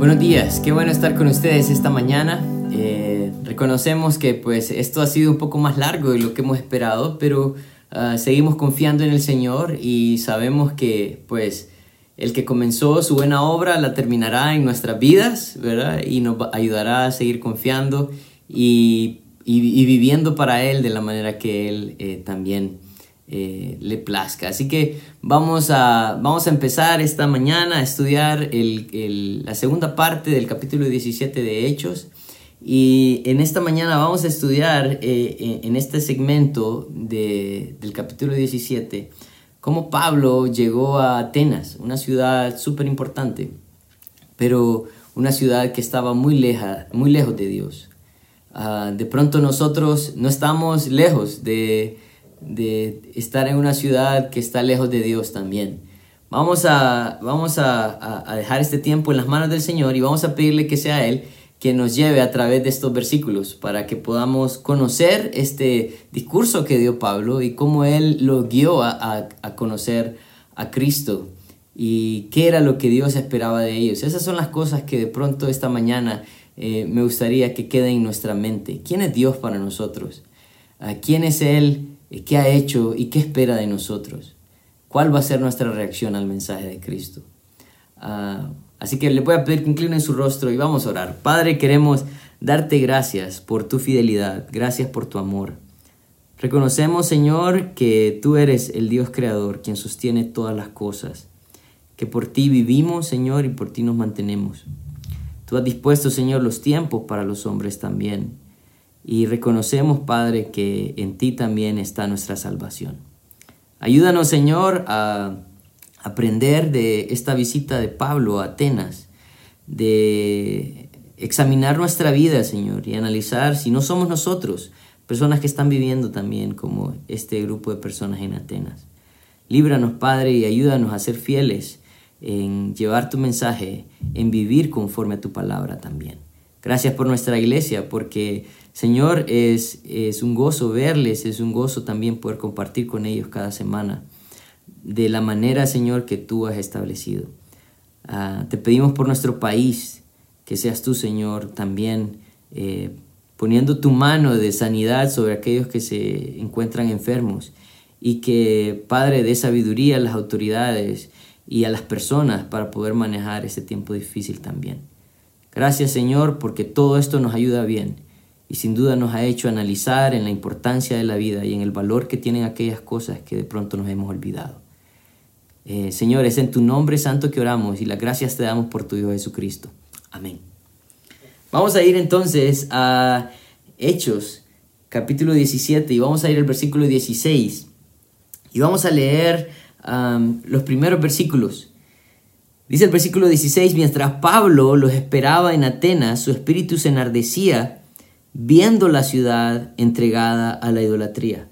Buenos días, qué bueno estar con ustedes esta mañana. Eh, reconocemos que pues esto ha sido un poco más largo de lo que hemos esperado, pero ah, seguimos confiando en el Señor y sabemos que pues el que comenzó su buena obra la terminará en nuestras vidas, ¿verdad? Y nos ayudará a seguir confiando y, viviendo para Él de la manera que Él eh, también eh, le plazca. Así que vamos a, vamos a empezar esta mañana a estudiar la segunda parte del capítulo 17 de Hechos. Y en esta mañana vamos a estudiar eh, en este segmento del capítulo 17 cómo Pablo llegó a Atenas, una ciudad súper importante, pero una ciudad que estaba muy, leja, muy lejos de Dios. Ah, de pronto nosotros no estamos lejos de, de estar en una ciudad que está lejos de Dios también. Vamos, a, vamos a, a, dejar este tiempo en las manos del Señor y vamos a pedirle que sea Él que nos lleve a través de estos versículos para que podamos conocer este discurso que dio Pablo y cómo Él lo guió a, a conocer a Cristo y qué era lo que Dios esperaba de ellos. Esas son las cosas que de pronto esta mañana eh, me gustaría que queden en nuestra mente. ¿Quién es Dios para nosotros? ¿Quién es Él qué ha hecho y qué espera de nosotros. ¿Cuál va a ser nuestra reacción al mensaje de Cristo? Ah, así que le voy a pedir que incline su rostro y vamos a orar. Padre, queremos darte gracias por tu fidelidad, gracias por tu amor. Reconocemos, Señor, que tú eres el Dios creador, quien sostiene todas las cosas, que por ti vivimos, Señor, y por ti nos mantenemos. Tú has dispuesto, Señor, los tiempos para los hombres también y reconocemos, Padre, que en ti también está nuestra salvación. Ayúdanos, Señor, a aprender de esta visita de Pablo a Atenas, de examinar nuestra vida, Señor, y analizar si no somos nosotros, personas que están viviendo también como este grupo de personas en Atenas. Líbranos, Padre, y ayúdanos a ser fieles en llevar tu mensaje, en vivir conforme a tu palabra también. Gracias por nuestra iglesia, porque Señor, es, es un gozo verles, es un gozo también poder compartir con ellos cada semana de la manera, Señor, que tú has establecido. Ah, te pedimos por nuestro país, que seas tú, Señor, también eh, poniendo tu mano de sanidad sobre aquellos que se encuentran enfermos y que, Padre, dé sabiduría a las autoridades y a las personas para poder manejar este tiempo difícil también. Gracias, Señor, porque todo esto nos ayuda bien y sin duda nos ha hecho analizar en la importancia de la vida y en el valor que tienen aquellas cosas que de pronto nos hemos olvidado. Eh, Señor, es en tu nombre santo que oramos y las gracias te damos por tu Hijo Jesucristo. Amén. Vamos a ir entonces a Hechos, capítulo 17, y vamos a ir al versículo 16. Y vamos a leer los primeros versículos. Dice el versículo 16, mientras Pablo los esperaba en Atenas, su espíritu se enardecía viendo la ciudad entregada a la idolatría.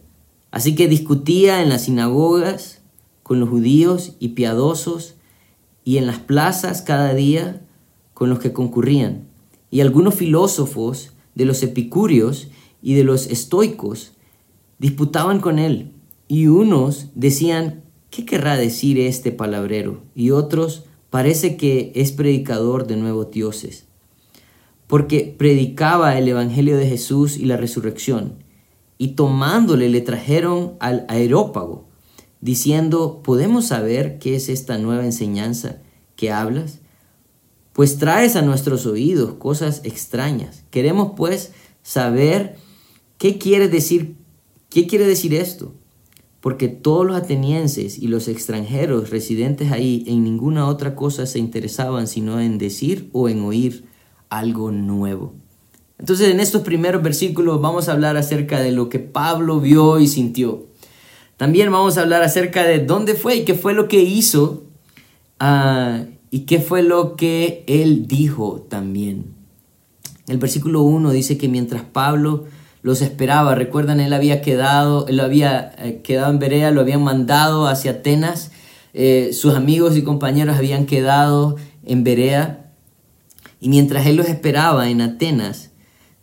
Así que discutía en las sinagogas con los judíos y piadosos y en las plazas cada día con los que concurrían. Y algunos filósofos de los epicúreos y de los estoicos disputaban con él. Y unos decían, ¿qué querrá decir este palabrero? Y otros, parece que es predicador de nuevos dioses porque predicaba el Evangelio de Jesús y la resurrección. Y tomándole le trajeron al aerópago, diciendo, ¿podemos saber qué es esta nueva enseñanza que hablas? Pues traes a nuestros oídos cosas extrañas. Queremos pues saber qué quiere decir, qué quiere decir esto. Porque todos los atenienses y los extranjeros residentes ahí en ninguna otra cosa se interesaban sino en decir o en oír algo nuevo. Entonces en estos primeros versículos vamos a hablar acerca de lo que Pablo vio y sintió. También vamos a hablar acerca de dónde fue y qué fue lo que hizo ah, y qué fue lo que él dijo también. El versículo 1 dice que mientras Pablo los esperaba, recuerdan, él había quedado, él había eh, quedado en Berea, lo habían mandado hacia Atenas, eh, sus amigos y compañeros habían quedado en Berea y mientras él los esperaba en Atenas,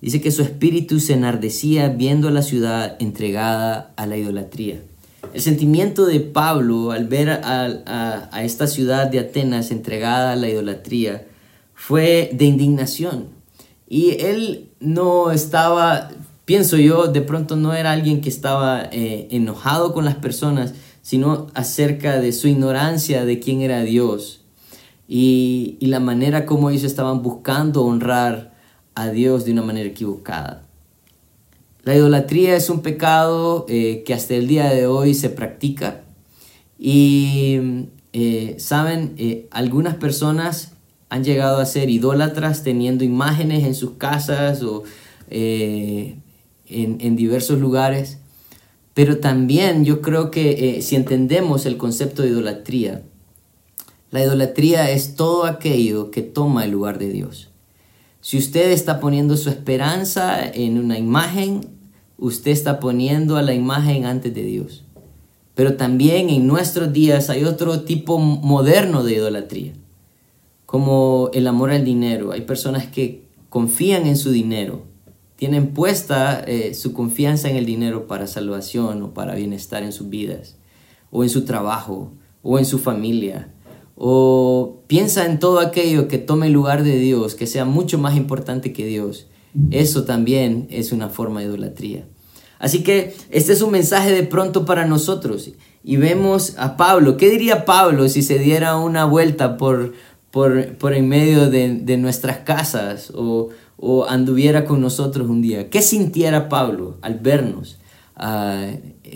dice que su espíritu se enardecía viendo a la ciudad entregada a la idolatría. El sentimiento de Pablo al ver a, esta ciudad de Atenas entregada a la idolatría fue de indignación. Y él no estaba, pienso yo, de pronto no era alguien que estaba eh, enojado con las personas, sino acerca de su ignorancia de quién era Dios y, la manera como ellos estaban buscando honrar a Dios de una manera equivocada. La idolatría es un pecado eh, que hasta el día de hoy se practica y, eh, saben, algunas personas han llegado a ser idólatras teniendo imágenes en sus casas o eh, en, diversos lugares. Pero también yo creo que eh, si entendemos el concepto de idolatría, la idolatría es todo aquello que toma el lugar de Dios. Si usted está poniendo su esperanza en una imagen, usted está poniendo a la imagen antes de Dios. Pero también en nuestros días hay otro tipo moderno de idolatría como el amor al dinero. Hay personas que confían en su dinero, tienen puesta eh, su confianza en el dinero para salvación o para bienestar en sus vidas, o en su trabajo, o en su familia, o piensa en todo aquello que tome lugar de Dios, que sea mucho más importante que Dios. Eso también es una forma de idolatría. Así que este es un mensaje de pronto para nosotros. Y vemos a Pablo. ¿Qué diría Pablo si se diera una vuelta por, por, en medio de, nuestras casas o, anduviera con nosotros un día. ¿Qué sintiera Pablo al vernos,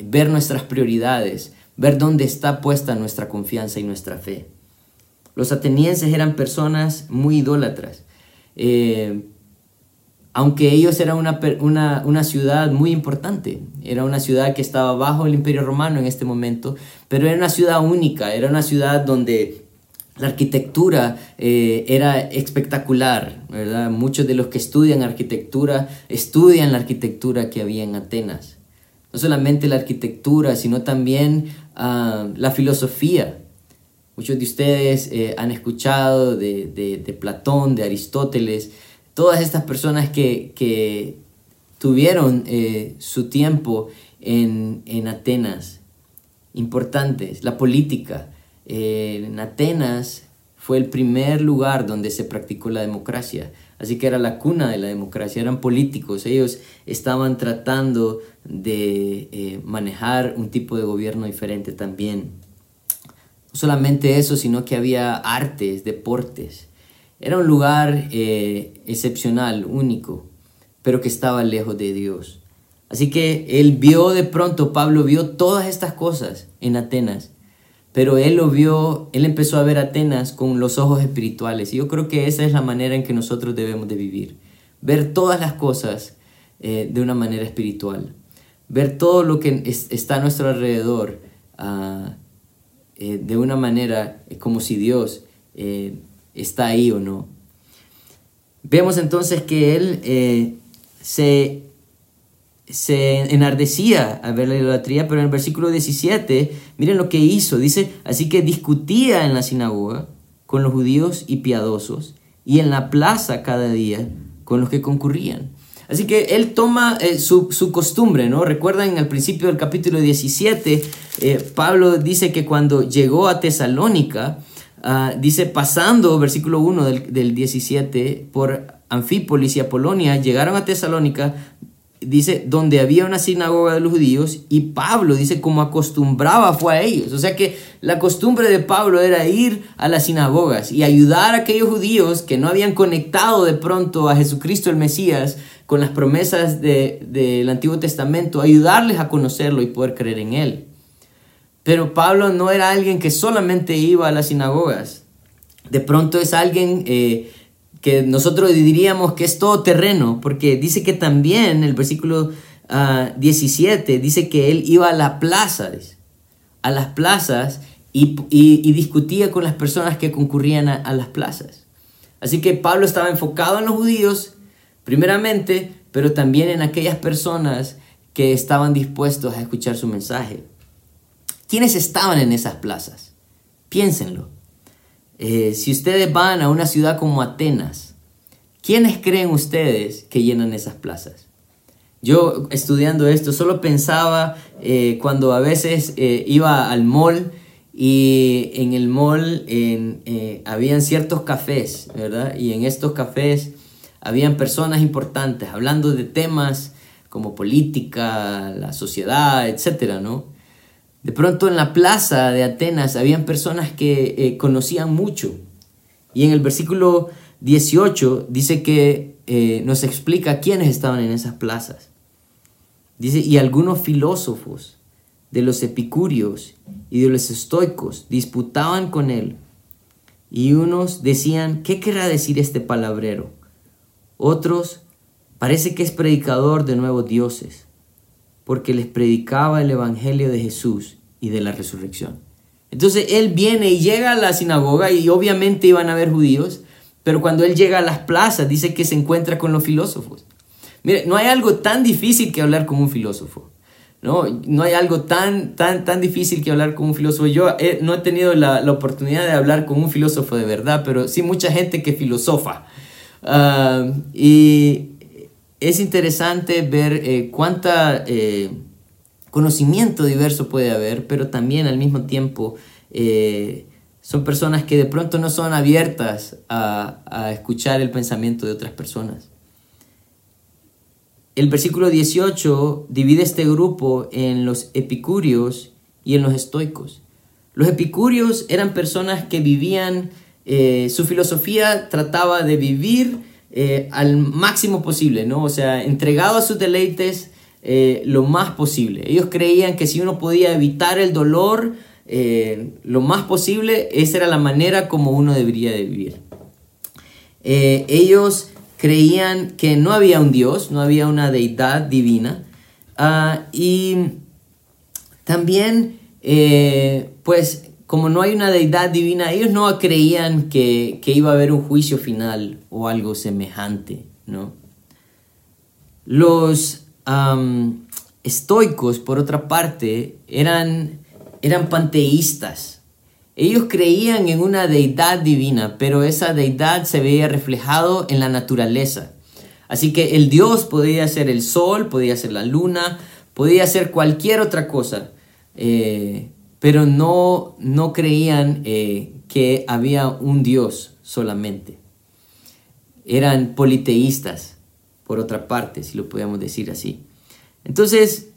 ver nuestras prioridades, ver dónde está puesta nuestra confianza y nuestra fe? Los atenienses eran personas muy idólatras. Eh, aunque ellos eran una, una, ciudad muy importante, era una ciudad que estaba bajo el imperio romano en este momento, pero era una ciudad única, era una ciudad donde la arquitectura eh, era espectacular, ¿verdad? Muchos de los que estudian arquitectura estudian la arquitectura que había en Atenas. No solamente la arquitectura, sino también ah, la filosofía. Muchos de ustedes eh, han escuchado de, Platón, de Aristóteles, todas estas personas que, tuvieron eh, su tiempo en, en Atenas, importantes, la política, en Atenas fue el primer lugar donde se practicó la democracia. Así que era la cuna de la democracia, eran políticos, ellos estaban tratando de eh, manejar un tipo de gobierno diferente también. No solamente eso, sino que había artes, deportes. Era un lugar eh, excepcional, único, pero que estaba lejos de Dios. Así que él vio de pronto, Pablo vio todas estas cosas en Atenas pero él lo vio, él empezó a ver Atenas con los ojos espirituales. Y yo creo que esa es la manera en que nosotros debemos de vivir. Ver todas las cosas eh, de una manera espiritual. Ver todo lo que está a nuestro alrededor ah, eh, de una manera eh, como si Dios está ahí o no. Vemos entonces que él se se enardecía a ver la idolatría, pero en el versículo 17, miren lo que hizo. Dice, así que discutía en la sinagoga con los judíos y piadosos y en la plaza cada día con los que concurrían. Así que él toma eh, su, costumbre, ¿no? Recuerdan el principio del capítulo 17, eh, Pablo dice que cuando llegó a Tesalónica, ah, dice, pasando, versículo 1 del, del 17, por Anfípolis y Apolonia, llegaron a Tesalónica, dice, donde había una sinagoga de los judíos y Pablo dice, como acostumbraba fue a ellos. O sea que la costumbre de Pablo era ir a las sinagogas y ayudar a aquellos judíos que no habían conectado de pronto a Jesucristo el Mesías con las promesas del Antiguo Testamento, ayudarles a conocerlo y poder creer en él. Pero Pablo no era alguien que solamente iba a las sinagogas. De pronto es alguien... Eh, que nosotros diríamos que es todo terreno, porque dice que también el versículo 17 ah, dice que él iba a la plaza, a las plazas y, discutía con las personas que concurrían a, las plazas. Así que Pablo estaba enfocado en los judíos, primeramente, pero también en aquellas personas que estaban dispuestos a escuchar su mensaje. ¿Quiénes estaban en esas plazas? Piénsenlo. Eh, si ustedes van a una ciudad como Atenas, ¿quiénes creen ustedes que llenan esas plazas? Yo estudiando esto solo pensaba eh, cuando a veces eh, iba al mall y en el mall en, habían ciertos cafés, ¿verdad? Y en estos cafés habían personas importantes hablando de temas como política, la sociedad, etcétera, ¿no? De pronto en la plaza de Atenas habían personas que eh, conocían mucho. Y en el versículo 18 dice que eh, nos explica quiénes estaban en esas plazas. Dice, y algunos filósofos de los epicúreos y de los estoicos disputaban con él. Y unos decían, ¿qué querrá decir este palabrero? Otros, parece que es predicador de nuevos dioses, porque les predicaba el Evangelio de Jesús y de la resurrección. Entonces él viene y llega a la sinagoga y obviamente iban a haber judíos, pero cuando él llega a las plazas dice que se encuentra con los filósofos. Mire, no hay algo tan difícil que hablar con un filósofo. No, no hay algo tan, tan, tan difícil que hablar con un filósofo. Yo no he tenido la, oportunidad de hablar con un filósofo de verdad, pero sí mucha gente que filosofa. Y es interesante ver eh, cuánta eh, conocimiento diverso puede haber, pero también al mismo tiempo eh, son personas que de pronto no son abiertas a, a escuchar el pensamiento de otras personas. El versículo 18 divide este grupo en los epicúreos y en los estoicos. Los epicúreos eran personas que vivían, eh, su filosofía trataba de vivir eh, al máximo posible, ¿no? O sea, entregado a sus deleites eh, lo más posible. Ellos creían que si uno podía evitar el dolor lo más posible, esa era la manera como uno debería de vivir. ellos creían que no había un Dios, no había una deidad divina. Ah, y también, pues, como no hay una deidad divina, ellos no creían que, iba a haber un juicio final o algo semejante, ¿no? Los estoicos, por otra parte, eran, eran panteístas. Ellos creían en una deidad divina, pero esa deidad se veía reflejado en la naturaleza. Así que el Dios podía ser el sol, podía ser la luna, podía ser cualquier otra cosa, eh, pero no, no creían eh, que había un Dios solamente. Eran politeístas, por otra parte, si lo podemos decir así. Entonces,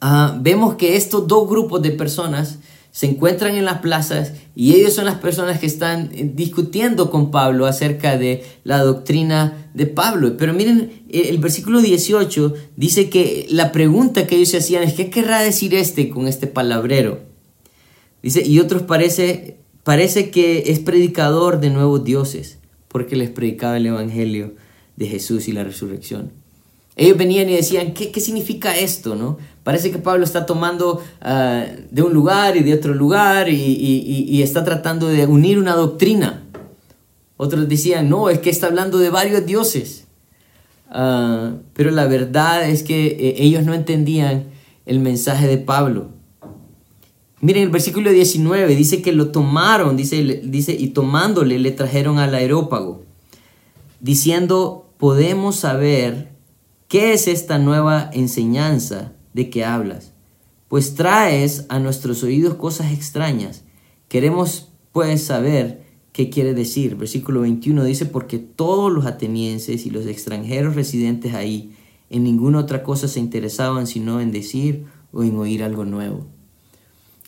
ah, vemos que estos dos grupos de personas se encuentran en las plazas y ellos son las personas que están eh, discutiendo con Pablo acerca de la doctrina de Pablo. Pero miren, el versículo 18 dice que la pregunta que ellos se hacían es, ¿qué querrá decir este con este palabrero? Dice, y otros parece, parece que es predicador de nuevos dioses, porque les predicaba el Evangelio de Jesús y la resurrección. Ellos venían y decían, ¿qué, qué significa esto? ¿no? Parece que Pablo está tomando ah, de un lugar y de otro lugar y, está tratando de unir una doctrina. Otros decían, no, es que está hablando de varios dioses. Ah, pero la verdad es que eh, ellos no entendían el mensaje de Pablo. Miren el versículo 19, dice que lo tomaron, dice, dice, y tomándole le trajeron al aerópago, diciendo, podemos saber qué es esta nueva enseñanza de qué hablas, pues traes a nuestros oídos cosas extrañas. Queremos pues saber qué quiere decir. Versículo 21 dice, porque todos los atenienses y los extranjeros residentes ahí en ninguna otra cosa se interesaban sino en decir o en oír algo nuevo.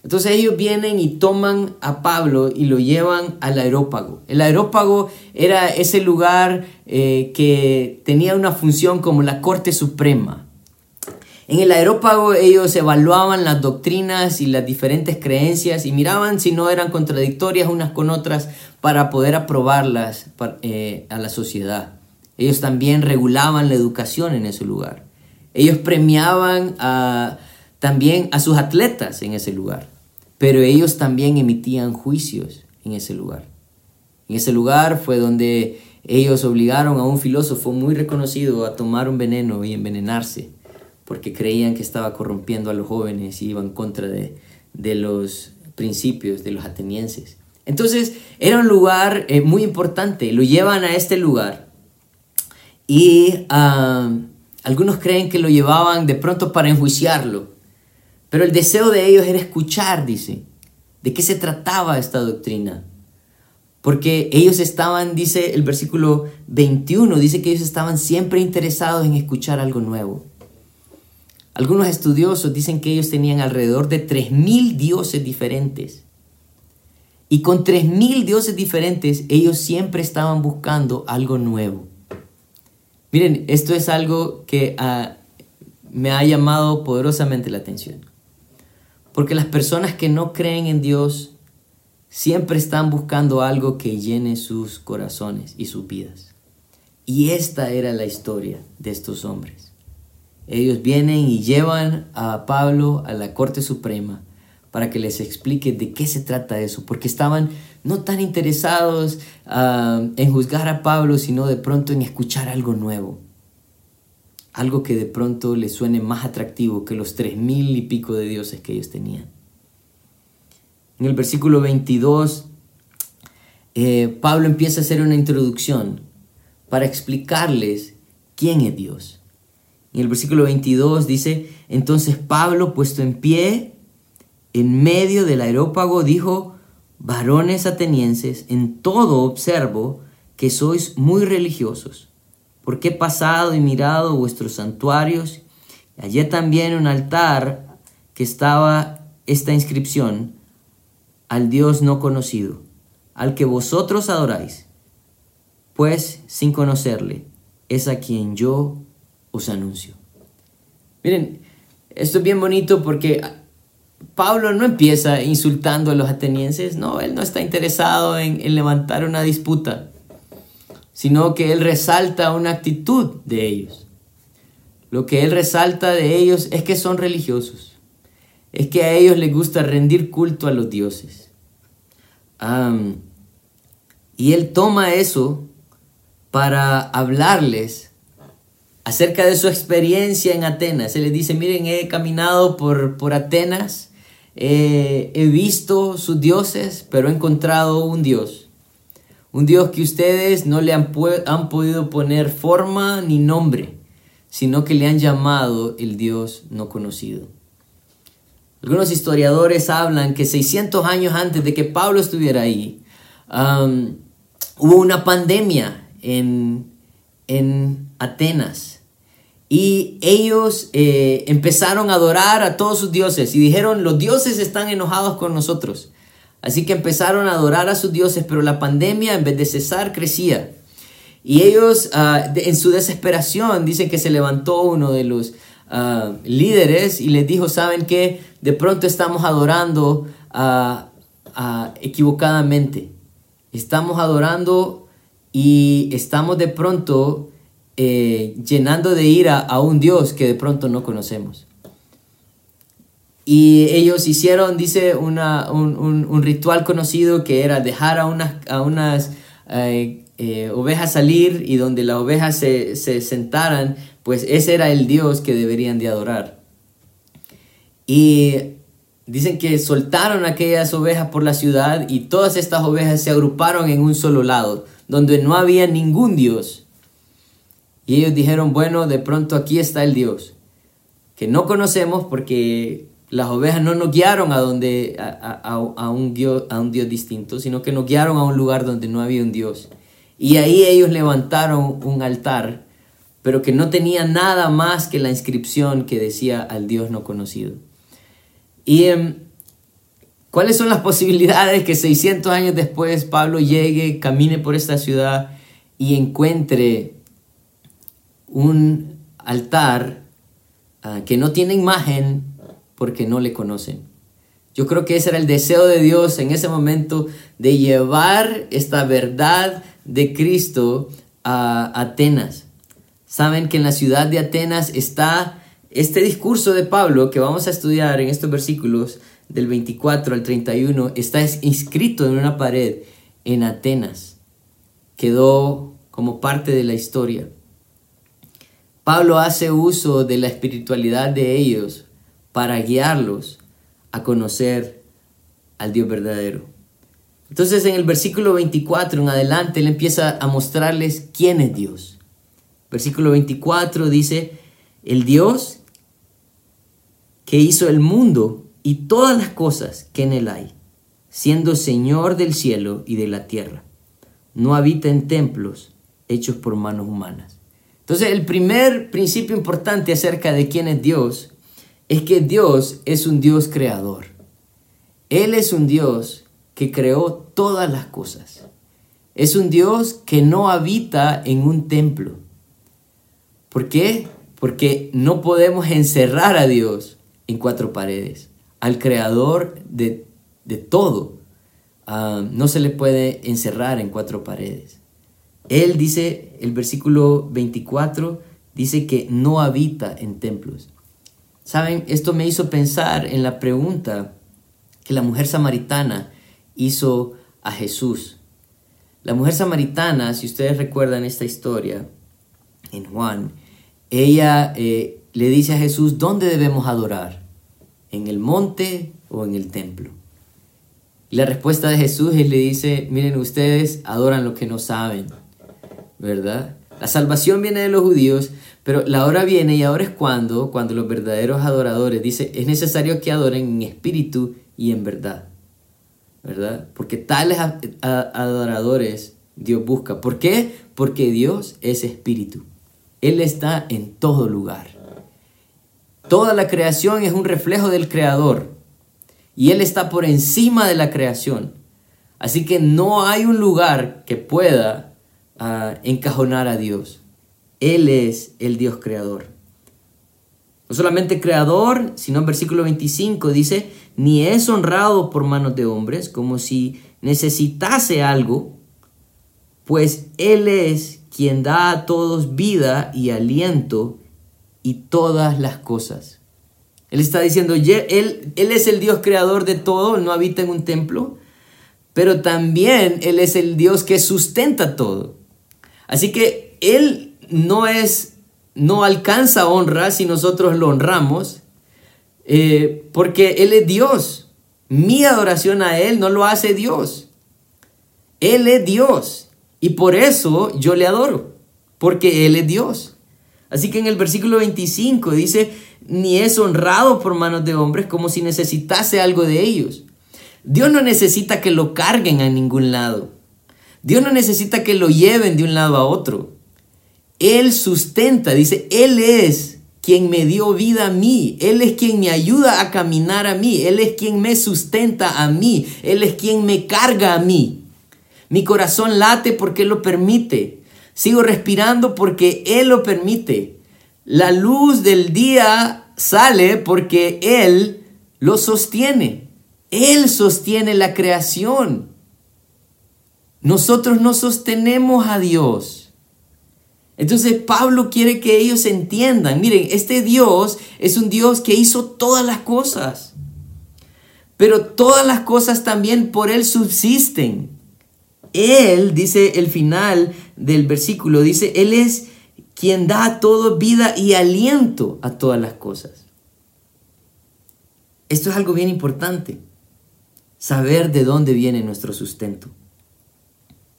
Entonces ellos vienen y toman a Pablo y lo llevan al aerópago. El aerópago era ese lugar eh, que tenía una función como la Corte Suprema. En el aerópago ellos evaluaban las doctrinas y las diferentes creencias y miraban si no eran contradictorias unas con otras para poder aprobarlas eh, a la sociedad. Ellos también regulaban la educación en ese lugar. Ellos premiaban también a sus atletas en ese lugar, pero ellos también emitían juicios en ese lugar. En ese lugar fue donde ellos obligaron a un filósofo muy reconocido a tomar un veneno y envenenarse porque creían que estaba corrompiendo a los jóvenes y iban contra de, los principios de los atenienses. Entonces era un lugar eh, muy importante, lo llevan a este lugar y ah, algunos creen que lo llevaban de pronto para enjuiciarlo, pero el deseo de ellos era escuchar, dice, ¿De qué se trataba esta doctrina? Porque ellos estaban, dice el versículo 21, dice que ellos estaban siempre interesados en escuchar algo nuevo. Algunos estudiosos dicen que ellos tenían alrededor de 3.000 dioses diferentes. Y con 3.000 dioses diferentes, ellos siempre estaban buscando algo nuevo. Miren, esto es algo que ah, me ha llamado poderosamente la atención. Porque las personas que no creen en Dios siempre están buscando algo que llene sus corazones y sus vidas. Y esta era la historia de estos hombres. Ellos vienen y llevan a Pablo a la Corte Suprema para que les explique de qué se trata eso, porque estaban no tan interesados ah, en juzgar a Pablo, sino de pronto en escuchar algo nuevo, algo que de pronto les suene más atractivo que los tres mil y pico de dioses que ellos tenían. En el versículo 22, eh, Pablo empieza a hacer una introducción para explicarles quién es Dios. En el versículo 22 dice, entonces Pablo, puesto en pie, en medio del aerópago, dijo, varones atenienses, en todo observo que sois muy religiosos, porque he pasado y mirado vuestros santuarios, hallé también un altar que estaba esta inscripción, al Dios no conocido, al que vosotros adoráis, pues sin conocerle, es a quien yo os anuncio. Miren, esto es bien bonito porque Pablo no empieza insultando a los atenienses, no, él no está interesado en, en, levantar una disputa, sino que él resalta una actitud de ellos. Lo que él resalta de ellos es que son religiosos, es que a ellos les gusta rendir culto a los dioses. y él toma eso para hablarles acerca de su experiencia en Atenas. Él les dice, miren, he caminado por, por Atenas, he visto sus dioses, pero he encontrado un Dios. Un Dios que ustedes no le han, han podido poner forma ni nombre, sino que le han llamado el Dios no conocido. Algunos historiadores hablan que 600 años antes de que Pablo estuviera ahí, hubo una pandemia en, en Atenas y ellos eh, empezaron a adorar a todos sus dioses y dijeron, los dioses están enojados con nosotros. Así que empezaron a adorar a sus dioses, pero la pandemia en vez de cesar crecía. Y ellos ah, en su desesperación dicen que se levantó uno de los ah, líderes y les dijo, ¿saben qué? De pronto estamos adorando ah, equivocadamente. Estamos adorando y estamos de pronto eh, llenando de ira a un Dios que de pronto no conocemos. Y ellos hicieron, dice, una, un, ritual conocido que era dejar a unas, a unas eh, eh, ovejas salir y donde las ovejas se, se sentaran, pues ese era el Dios que deberían de adorar. Y dicen que soltaron aquellas ovejas por la ciudad y todas estas ovejas se agruparon en un solo lado, donde no había ningún Dios. Y ellos dijeron, bueno, de pronto aquí está el Dios, que no conocemos porque las ovejas no nos guiaron a, donde, a, un Dios, a un Dios distinto, sino que nos guiaron a un lugar donde no había un Dios. Y ahí ellos levantaron un altar, pero que no tenía nada más que la inscripción que decía al Dios no conocido. ¿Y em, cuáles son las posibilidades que 600 años después Pablo llegue, camine por esta ciudad y encuentre un altar ah, que no tiene imagen porque no le conocen. Yo creo que ese era el deseo de Dios en ese momento de llevar esta verdad de Cristo a Atenas. Saben que en la ciudad de Atenas está este discurso de Pablo que vamos a estudiar en estos versículos del 24 al 31, está inscrito en una pared en Atenas. Quedó como parte de la historia. Pablo hace uso de la espiritualidad de ellos para guiarlos a conocer al Dios verdadero. Entonces en el versículo 24 en adelante él empieza a mostrarles quién es Dios. Versículo 24 dice, el Dios que hizo el mundo y todas las cosas que en él hay, siendo Señor del cielo y de la tierra. No habita en templos hechos por manos humanas. Entonces, el primer principio importante acerca de quién es Dios es que Dios es un Dios creador. Él es un Dios que creó todas las cosas. Es un Dios que no habita en un templo. ¿Por qué? Porque no podemos encerrar a Dios en cuatro paredes. Al creador de, todo ah, no se le puede encerrar en cuatro paredes. Él dice, el versículo 24, dice que no habita en templos. Saben, esto me hizo pensar en la pregunta que la mujer samaritana hizo a Jesús. La mujer samaritana, si ustedes recuerdan esta historia en Juan, ella eh, le dice a Jesús, ¿dónde debemos adorar? ¿En el monte o en el templo? Y la respuesta de Jesús es, le dice, miren ustedes adoran lo que no saben, ¿verdad? La salvación viene de los judíos, pero la hora viene y ahora es cuando, cuando los verdaderos adoradores, dice, es necesario que adoren en espíritu y en verdad, ¿verdad? Porque tales adoradores Dios busca. ¿Por qué? Porque Dios es espíritu. Él está en todo lugar. Toda la creación es un reflejo del Creador y Él está por encima de la creación. Así que no hay un lugar que pueda ah, encajonar a Dios. Él es el Dios creador. No solamente creador, sino en versículo 25 dice, ni es honrado por manos de hombres, como si necesitase algo, pues Él es quien da a todos vida y aliento y todas las cosas. Él está diciendo, él, él es el Dios creador de todo, no habita en un templo, pero también Él es el Dios que sustenta todo. Así que Él no es, no alcanza honra si nosotros lo honramos, eh, porque Él es Dios. Mi adoración a Él no lo hace Dios. Él es Dios y por eso yo le adoro, porque Él es Dios. Así que en el versículo 25 dice, ni es honrado por manos de hombres como si necesitase algo de ellos. Dios no necesita que lo carguen a ningún lado. Dios no necesita que lo lleven de un lado a otro. Él sustenta, dice, Él es quien me dio vida a mí. Él es quien me ayuda a caminar a mí. Él es quien me sustenta a mí. Él es quien me carga a mí. Mi corazón late porque Él lo permite. Sigo respirando porque Él lo permite. La luz del día sale porque Él lo sostiene. Él sostiene la creación. Nosotros no sostenemos a Dios. Entonces Pablo quiere que ellos entiendan, miren, este Dios es un Dios que hizo todas las cosas, pero todas las cosas también por Él subsisten. Él, dice el final del versículo, dice, Él es quien da a todo vida y aliento a todas las cosas. Esto es algo bien importante, saber de dónde viene nuestro sustento.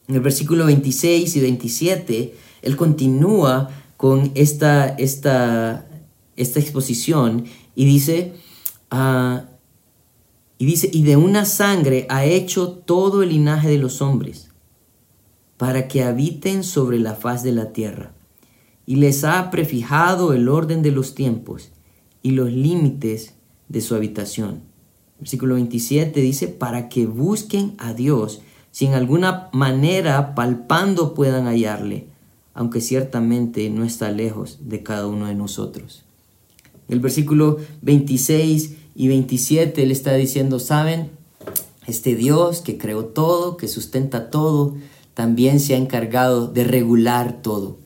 En el versículo 26 y 27, Él continúa con esta, esta, esta exposición y dice, ah, y dice, y de una sangre ha hecho todo el linaje de los hombres, para que habiten sobre la faz de la tierra, y les ha prefijado el orden de los tiempos y los límites de su habitación. Versículo 27 dice, para que busquen a Dios, si en alguna manera palpando puedan hallarle, aunque ciertamente no está lejos de cada uno de nosotros. El versículo 26 y 27 él está diciendo, ¿saben? Este Dios que creó todo, que sustenta todo, también se ha encargado de regular todo.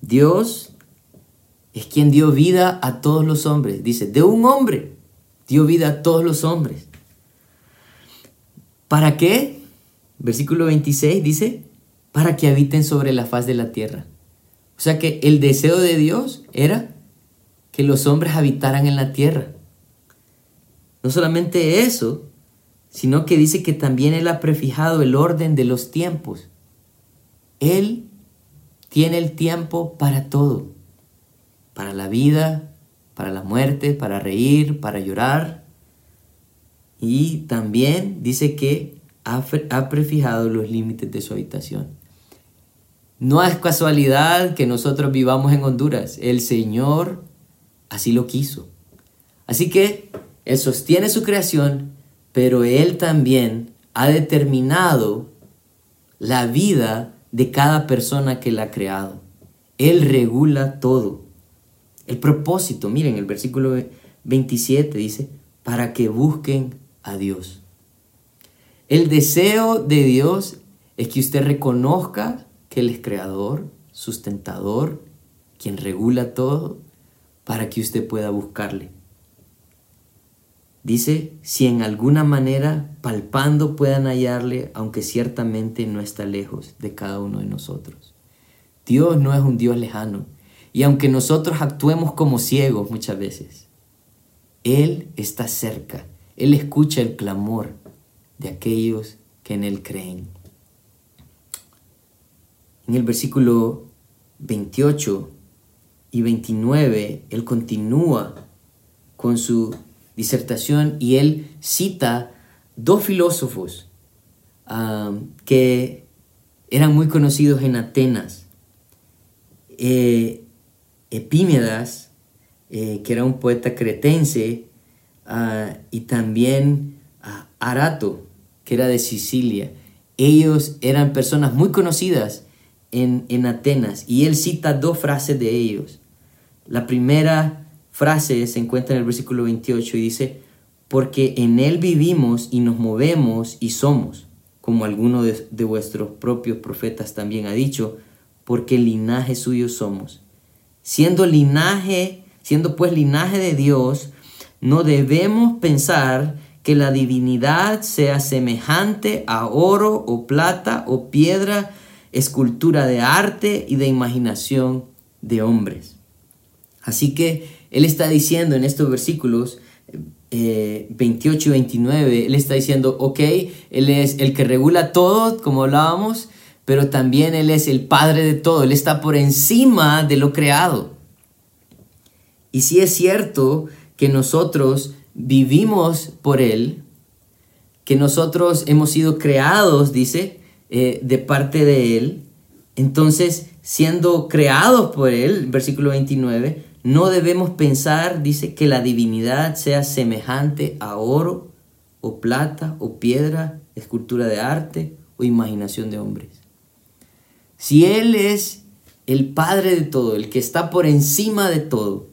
Dios es quien dio vida a todos los hombres. Dice, de un hombre dio vida a todos los hombres. ¿Para qué? Versículo 26 dice, para que habiten sobre la faz de la tierra. O sea que el deseo de Dios era que los hombres habitaran en la tierra. No solamente eso, sino que dice que también Él ha prefijado el orden de los tiempos. Él tiene el tiempo para todo, para la vida, para la muerte, para reír, para llorar. y también dice que ha, ha prefijado los límites de su habitación. No es casualidad que nosotros vivamos en Honduras. El Señor así lo quiso. Así que Él sostiene su creación, pero Él también ha determinado la vida de cada persona que la ha creado. Él regula todo. El propósito, miren, el versículo 27 dice, para que busquen a Dios. El deseo de Dios es que usted reconozca Él es creador, sustentador, quien regula todo, para que usted pueda buscarle. Dice, si en alguna manera palpando puedan hallarle, aunque ciertamente no está lejos de cada uno de nosotros. Dios no es un Dios lejano. Y aunque nosotros actuemos como ciegos muchas veces, Él está cerca. Él escucha el clamor de aquellos que en Él creen. En el versículo 28 y 29, Él continúa con su disertación y Él cita dos filósofos que eran muy conocidos en Atenas. Eh, Epímedas, eh, que era un poeta cretense, ah, y también ah, Arato, que era de Sicilia. Ellos eran personas muy conocidas en, en Atenas y él cita dos frases de ellos. La primera frase se encuentra en el versículo 28 y dice, porque en él vivimos y nos movemos y somos, como alguno de, de vuestros propios profetas también ha dicho, porque linaje suyo somos. Siendo linaje, siendo pues linaje de Dios, no debemos pensar que la divinidad sea semejante a oro o plata o piedra, escultura de arte y de imaginación de hombres. Así que Él está diciendo en estos versículos 28 eh, y 29, Él está diciendo, ok, Él es el que regula todo, como hablábamos, pero también Él es el Padre de todo, Él está por encima de lo creado. Y si es cierto que nosotros vivimos por Él, que nosotros hemos sido creados, dice, eh, de parte de Él. Entonces, siendo creados por Él, versículo 29, no debemos pensar, dice, que la divinidad sea semejante a oro o plata o piedra, escultura de arte o imaginación de hombres. Si Él es el Padre de todo, el que está por encima de todo,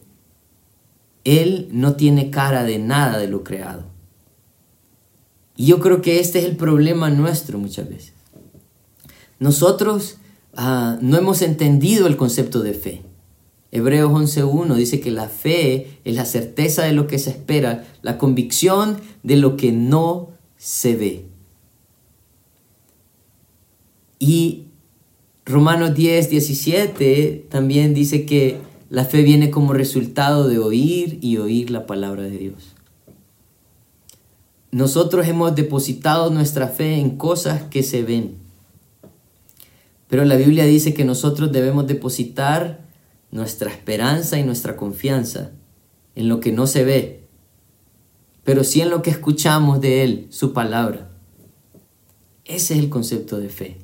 él no tiene cara de nada de lo creado. Y yo creo que este es el problema nuestro muchas veces. Nosotros ah, no hemos entendido el concepto de fe. Hebreos 11.1 dice que la fe es la certeza de lo que se espera, la convicción de lo que no se ve. Y Romanos 10, 17 también dice que la fe viene como resultado de oír y oír la palabra de Dios. Nosotros hemos depositado nuestra fe en cosas que se ven. Pero la Biblia dice que nosotros debemos depositar nuestra esperanza y nuestra confianza en lo que no se ve, pero sí en lo que escuchamos de Él, su palabra. Ese es el concepto de fe.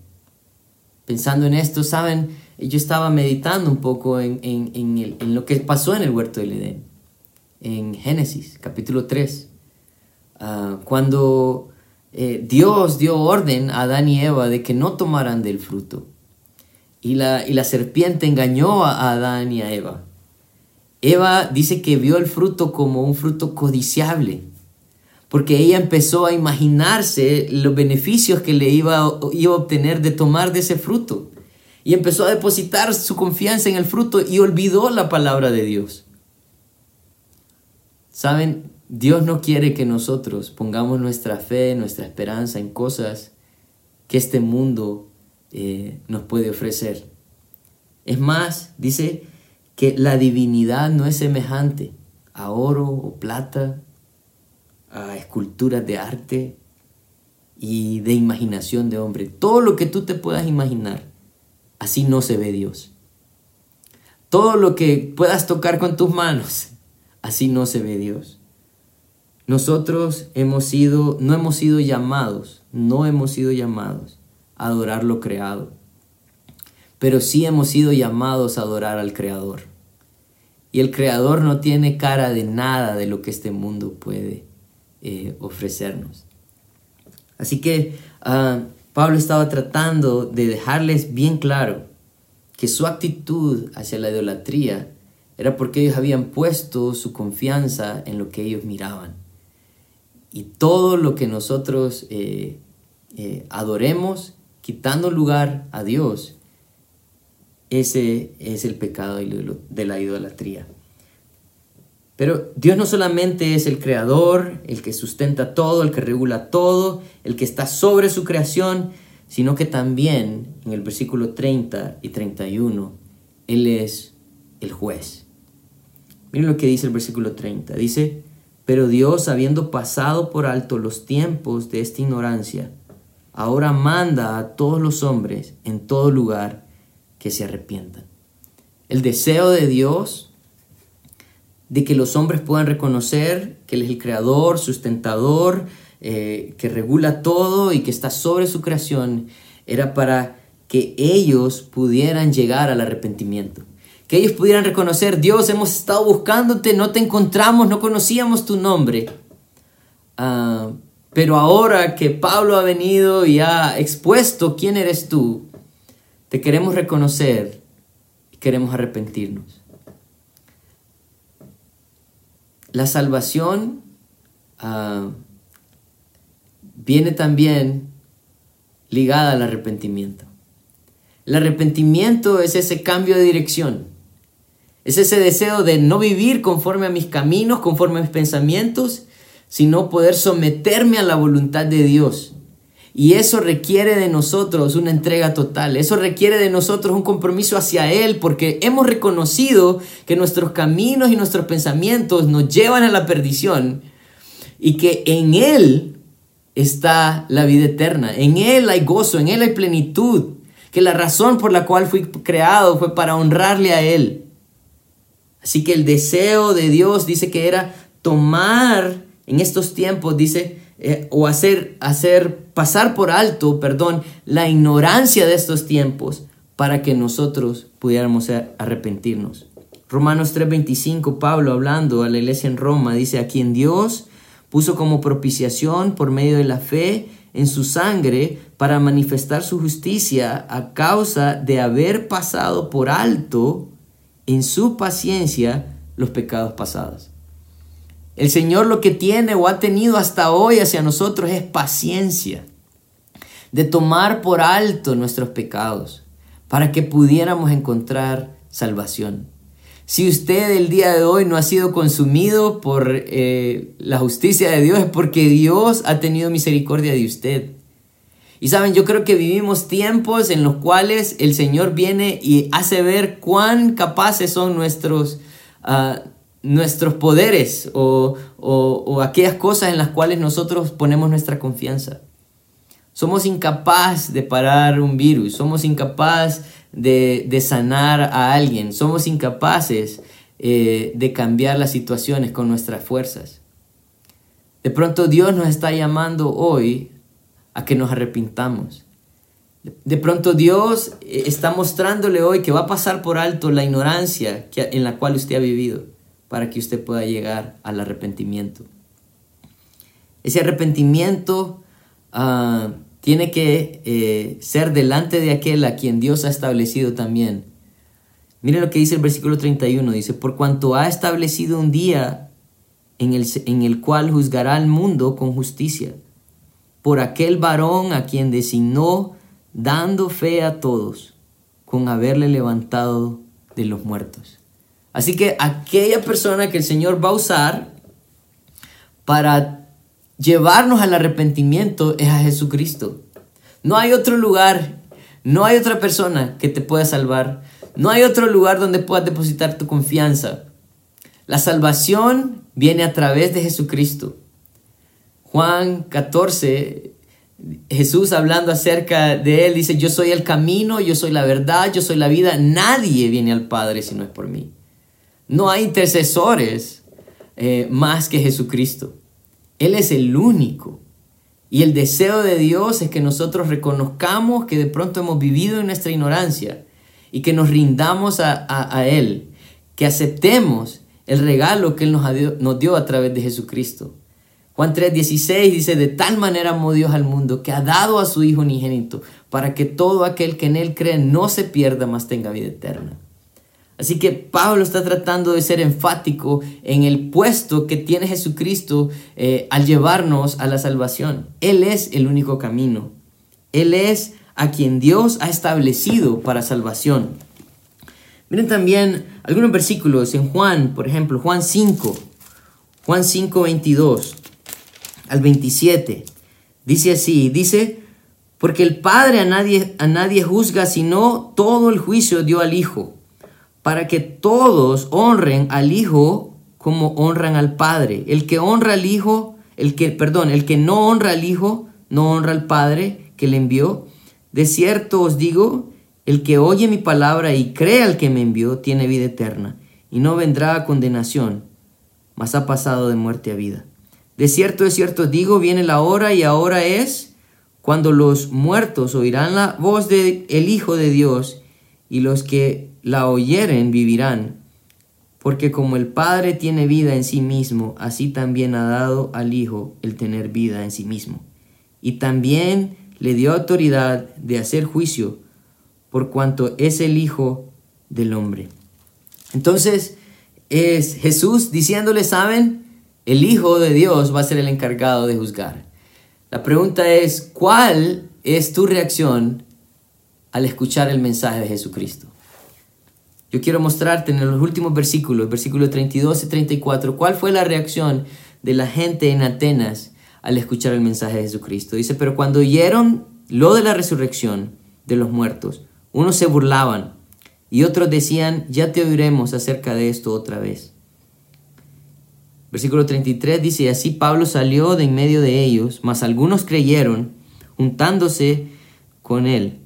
Pensando en esto, ¿saben? yo estaba meditando un poco en, lo que pasó en el huerto del Edén, en Génesis capítulo 3, ah, cuando eh, Dios dio orden a Adán y Eva de que no tomaran del fruto. Y la, y la serpiente engañó a Adán y a Eva. Eva dice que vio el fruto como un fruto codiciable, porque ella empezó a imaginarse los beneficios que le iba, iba a obtener de tomar de ese fruto y empezó a depositar su confianza en el fruto y olvidó la palabra de Dios. Saben, Dios no quiere que nosotros pongamos nuestra fe, nuestra esperanza en cosas que este mundo eh, nos puede ofrecer. Es más, dice que la divinidad no es semejante a oro o plata, a esculturas de arte y de imaginación de hombre. Todo lo que tú te puedas imaginar Así no se ve Dios. Todo lo que puedas tocar con tus manos, así no se ve Dios. nosotros hemos sido, no hemos sido llamados, no hemos sido llamados adorar lo creado, pero sí hemos sido llamados a adorar al Creador. Y el Creador no tiene cara de nada de lo que este mundo puede eh, ofrecernos. Así que ah, Pablo estaba tratando de dejarles bien claro que su actitud hacia la idolatría era porque ellos habían puesto su confianza en lo que ellos miraban. Y todo lo que nosotros eh, eh, adoremos, quitando lugar a Dios, ese es el pecado de la idolatría. Pero Dios no solamente es el creador, el que sustenta todo, el que regula todo, el que está sobre su creación, sino que también en el versículo 30 y 31, Él es el juez. Miren lo que dice el versículo 30. Dice, pero Dios, habiendo pasado por alto los tiempos de esta ignorancia, ahora manda a todos los hombres en todo lugar que se arrepientan. El deseo de Dios de que los hombres puedan reconocer que Él es el creador, sustentador, eh, que regula todo y que está sobre su creación, era para que ellos pudieran llegar al arrepentimiento. Que ellos pudieran reconocer, Dios, hemos estado buscándote, no te encontramos, no conocíamos tu nombre. Ah, pero ahora que Pablo ha venido y ha expuesto quién eres tú, te queremos reconocer y queremos arrepentirnos. La salvación ah, viene también ligada al arrepentimiento. El arrepentimiento es ese cambio de dirección. Es ese deseo de no vivir conforme a mis caminos, conforme a mis pensamientos, sino poder someterme a la voluntad de Dios. Y eso requiere de nosotros una entrega total, eso requiere de nosotros un compromiso hacia Él, porque hemos reconocido que nuestros caminos y nuestros pensamientos nos llevan a la perdición y que en Él está la vida eterna, en Él hay gozo, en Él hay plenitud, que la razón por la cual fui creado fue para honrarle a Él. Así que el deseo de Dios dice que era tomar en estos tiempos, dice, eh, o hacer, hacer pasar por alto, perdón, la ignorancia de estos tiempos para que nosotros pudiéramos arrepentirnos. Romanos 3:25, Pablo hablando a la iglesia en Roma, dice, a quien Dios puso como propiciación por medio de la fe en su sangre para manifestar su justicia a causa de haber pasado por alto en su paciencia los pecados pasados. El Señor lo que tiene o ha tenido hasta hoy hacia nosotros es paciencia, de tomar por alto nuestros pecados, para que pudiéramos encontrar salvación. Si usted el día de hoy no ha sido consumido por eh, la justicia de Dios, es porque Dios ha tenido misericordia de usted. Y saben, yo creo que vivimos tiempos en los cuales el Señor viene y hace ver cuán capaces son nuestros, uh, nuestros poderes o, aquellas cosas en las cuales nosotros ponemos nuestra confianza. Somos incapaces de parar un virus, somos incapaces de, sanar a alguien, somos incapaces eh, de cambiar las situaciones con nuestras fuerzas. De pronto Dios nos está llamando hoy a que nos arrepintamos. De pronto Dios eh, está mostrándole hoy que va a pasar por alto la ignorancia en la cual usted ha vivido para que usted pueda llegar al arrepentimiento. Ese arrepentimiento ah, tiene que eh, ser delante de aquel a quien Dios ha establecido también. Miren lo que dice el versículo 31, dice, por cuanto ha establecido un día en el, en el cual juzgará al mundo con justicia, por aquel varón a quien designó, dando fe a todos, con haberle levantado de los muertos. Así que aquella persona que el Señor va a usar para llevarnos al arrepentimiento es a Jesucristo. No hay otro lugar, no hay otra persona que te pueda salvar, no hay otro lugar donde puedas depositar tu confianza. La salvación viene a través de Jesucristo. Juan 14, Jesús hablando acerca de él, dice, yo soy el camino, yo soy la verdad, yo soy la vida, nadie viene al Padre si no es por mí. No hay intercesores eh, más que Jesucristo. Él es el único. Y el deseo de Dios es que nosotros reconozcamos que de pronto hemos vivido en nuestra ignorancia y que nos rindamos a, Él, que aceptemos el regalo que Él nos, nos dio a través de Jesucristo. Juan 3:16 dice, de tal manera amó Dios al mundo que ha dado a su Hijo unigénito para que todo aquel que en Él cree no se pierda, mas tenga vida eterna. Así que Pablo está tratando de ser enfático en el puesto que tiene Jesucristo eh, al llevarnos a la salvación. Él es el único camino. Él es a quien Dios ha establecido para salvación. Miren también algunos versículos en Juan, por ejemplo, Juan 5, Juan 5, 22 al 27. Dice así, dice, porque el Padre a nadie, a nadie juzga, sino todo el juicio dio al Hijo, para que todos honren al Hijo como honran al Padre. El que honra al Hijo, el que, perdón, el que no honra al Hijo, no honra al Padre que le envió. De cierto os digo, el que oye mi palabra y cree al que me envió, tiene vida eterna, y no vendrá a condenación, mas ha pasado de muerte a vida. De cierto, de cierto digo, viene la hora y ahora es cuando los muertos oirán la voz del el Hijo de Dios y los que la oyeren vivirán. Porque como el Padre tiene vida en sí mismo, así también ha dado al Hijo el tener vida en sí mismo. Y también le dio autoridad de hacer juicio, por cuanto es el Hijo del hombre. Entonces, es Jesús diciéndole, ¿saben? el Hijo de Dios va a ser el encargado de juzgar. La pregunta es, ¿cuál es tu reacción al escuchar el mensaje de Jesucristo? Yo quiero mostrarte en los últimos versículos, versículos 32 y 34, cuál fue la reacción de la gente en Atenas al escuchar el mensaje de Jesucristo. Dice, pero cuando oyeron lo de la resurrección de los muertos, unos se burlaban y otros decían, ya te oiremos acerca de esto otra vez. Versículo 33 dice, así Pablo salió de en medio de ellos, mas algunos creyeron, juntándose con él,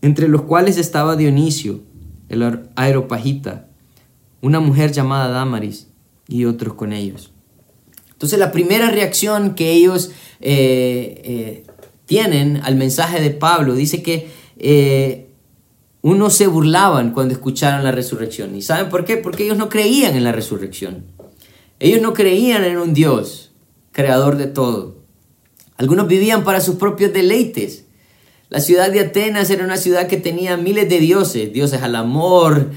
entre los cuales estaba Dionisio, el aeropagita, una mujer llamada Damaris, y otros con ellos. Entonces la primera reacción que ellos eh, eh, tienen al mensaje de Pablo dice que eh, unos se burlaban cuando escucharon la resurrección. ¿Y saben por qué? Porque ellos no creían en la resurrección. Ellos no creían en un Dios, creador de todo. Algunos vivían para sus propios deleites. La ciudad de Atenas era una ciudad que tenía miles de dioses, dioses al amor,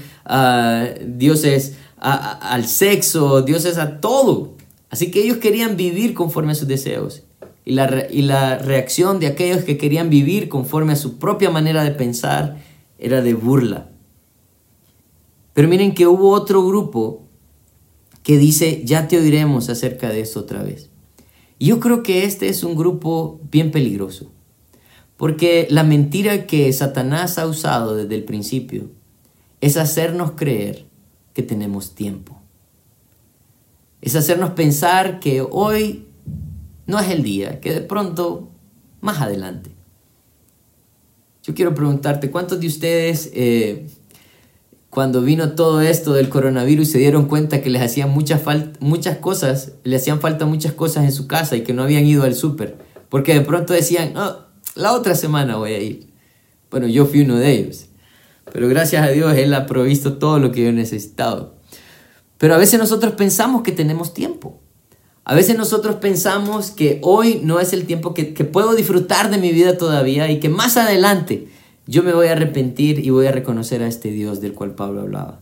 dioses al sexo, dioses a todo. Así que ellos querían vivir conforme a sus deseos. Y la, y la reacción de aquellos que querían vivir conforme a su propia manera de pensar era de burla. Pero miren que hubo otro grupo que dice, ya te oiremos acerca de eso otra vez. Yo creo que este es un grupo bien peligroso, porque la mentira que Satanás ha usado desde el principio es hacernos creer que tenemos tiempo. Es hacernos pensar que hoy no es el día, que de pronto más adelante. Yo quiero preguntarte, ¿cuántos de ustedes eh, cuando vino todo esto del coronavirus se dieron cuenta que les hacían muchas, muchas cosas, le hacían falta muchas cosas en su casa y que no habían ido al súper. Porque de pronto decían, la otra semana voy a ir. Bueno, yo fui uno de ellos. Pero gracias a Dios Él ha provisto todo lo que yo he necesitado. Pero a veces nosotros pensamos que tenemos tiempo. A veces nosotros pensamos que hoy no es el tiempo que, puedo disfrutar de mi vida todavía y que más adelante yo me voy a arrepentir y voy a reconocer a este Dios del cual Pablo hablaba.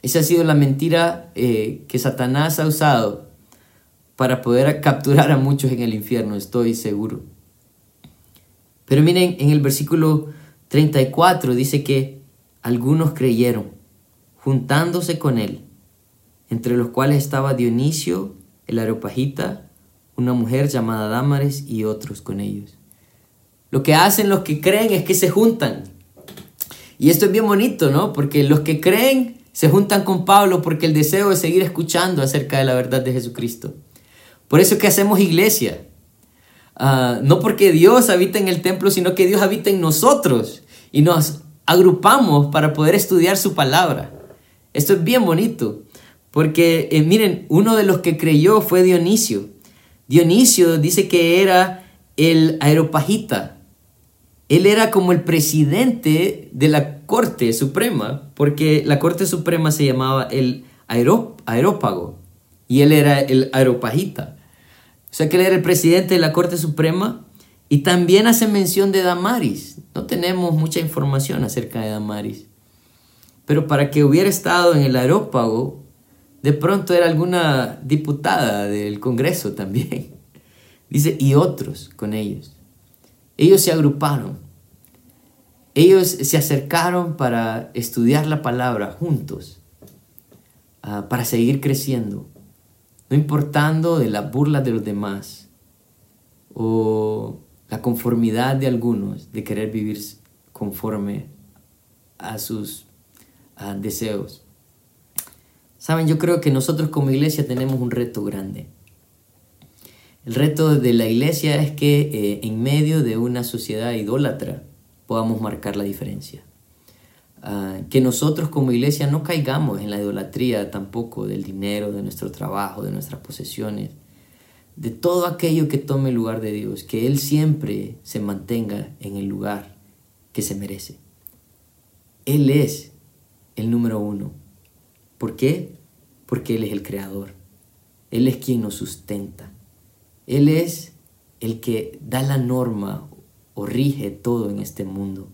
Esa ha sido la mentira eh, que Satanás ha usado para poder capturar a muchos en el infierno, estoy seguro. Pero miren, en el versículo 34 dice que algunos creyeron, juntándose con él, entre los cuales estaba Dionisio, el aeropagita, una mujer llamada Dámares y otros con ellos. Lo que hacen los que creen es que se juntan. Y esto es bien bonito, ¿no? Porque los que creen se juntan con Pablo porque el deseo es seguir escuchando acerca de la verdad de Jesucristo. Por eso es que hacemos iglesia. Ah, no porque Dios habita en el templo, sino que Dios habita en nosotros. Y nos agrupamos para poder estudiar su palabra. Esto es bien bonito. Porque, eh, miren, uno de los que creyó fue Dionisio. Dionisio dice que era el aeropagita. Él era como el presidente de la Corte Suprema, porque la Corte Suprema se llamaba el aerópago y él era el aeropagita. O sea que él era el presidente de la Corte Suprema y también hace mención de Damaris. No tenemos mucha información acerca de Damaris. Pero para que hubiera estado en el aerópago, de pronto era alguna diputada del Congreso también. Dice, y otros con ellos. Ellos se agruparon. Ellos se acercaron para estudiar la palabra juntos, ah, para seguir creciendo, no importando de las burlas de los demás o la conformidad de algunos de querer vivir conforme a sus deseos. Saben, yo creo que nosotros como iglesia tenemos un reto grande. El reto de la iglesia es que eh, en medio de una sociedad idólatra podamos marcar la diferencia. Ah, que nosotros como iglesia no caigamos en la idolatría tampoco del dinero, de nuestro trabajo, de nuestras posesiones, de todo aquello que tome el lugar de Dios, que Él siempre se mantenga en el lugar que se merece. Él es el número uno. ¿Por qué? Porque Él es el creador. Él es quien nos sustenta. Él es el que da la norma o rige todo en este mundo.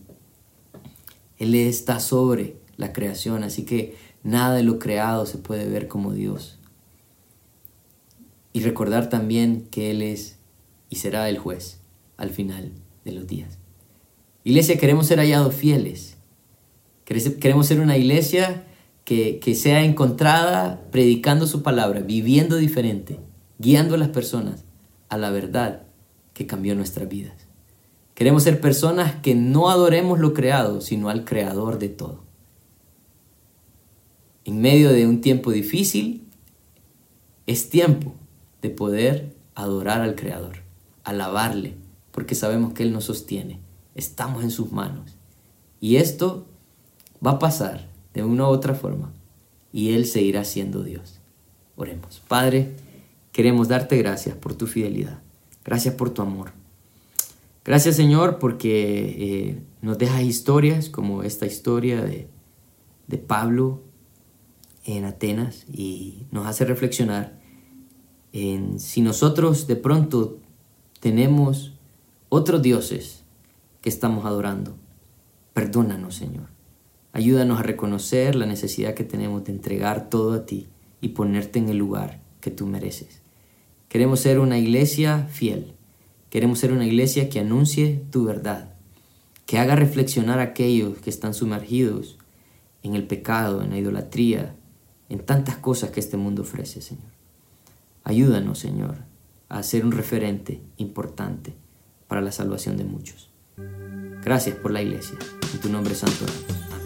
Él está sobre la creación, así que nada de lo creado se puede ver como Dios. Y recordar también que Él es y será el juez al final de los días. Iglesia, queremos ser hallados fieles. Queremos ser una iglesia que, sea encontrada predicando su palabra, viviendo diferente, guiando a las personas a la verdad que cambió nuestras vidas. Queremos ser personas que no adoremos lo creado, sino al creador de todo. En medio de un tiempo difícil, es tiempo de poder adorar al creador, alabarle, porque sabemos que Él nos sostiene, estamos en sus manos. Y esto va a pasar de una u otra forma y Él seguirá siendo Dios. Oremos. Padre, queremos darte gracias por tu fidelidad. Gracias por tu amor. Gracias Señor porque eh, nos dejas historias como esta historia de, de Pablo en Atenas y nos hace reflexionar en si nosotros de pronto tenemos otros dioses que estamos adorando. Perdónanos Señor. Ayúdanos a reconocer la necesidad que tenemos de entregar todo a ti y ponerte en el lugar que tú mereces. Queremos ser una iglesia fiel. Queremos ser una iglesia que anuncie tu verdad, que haga reflexionar a aquellos que están sumergidos en el pecado, en la idolatría, en tantas cosas que este mundo ofrece, Señor. Ayúdanos, Señor, a ser un referente importante para la salvación de muchos. Gracias por la iglesia. En tu nombre santo. Amén.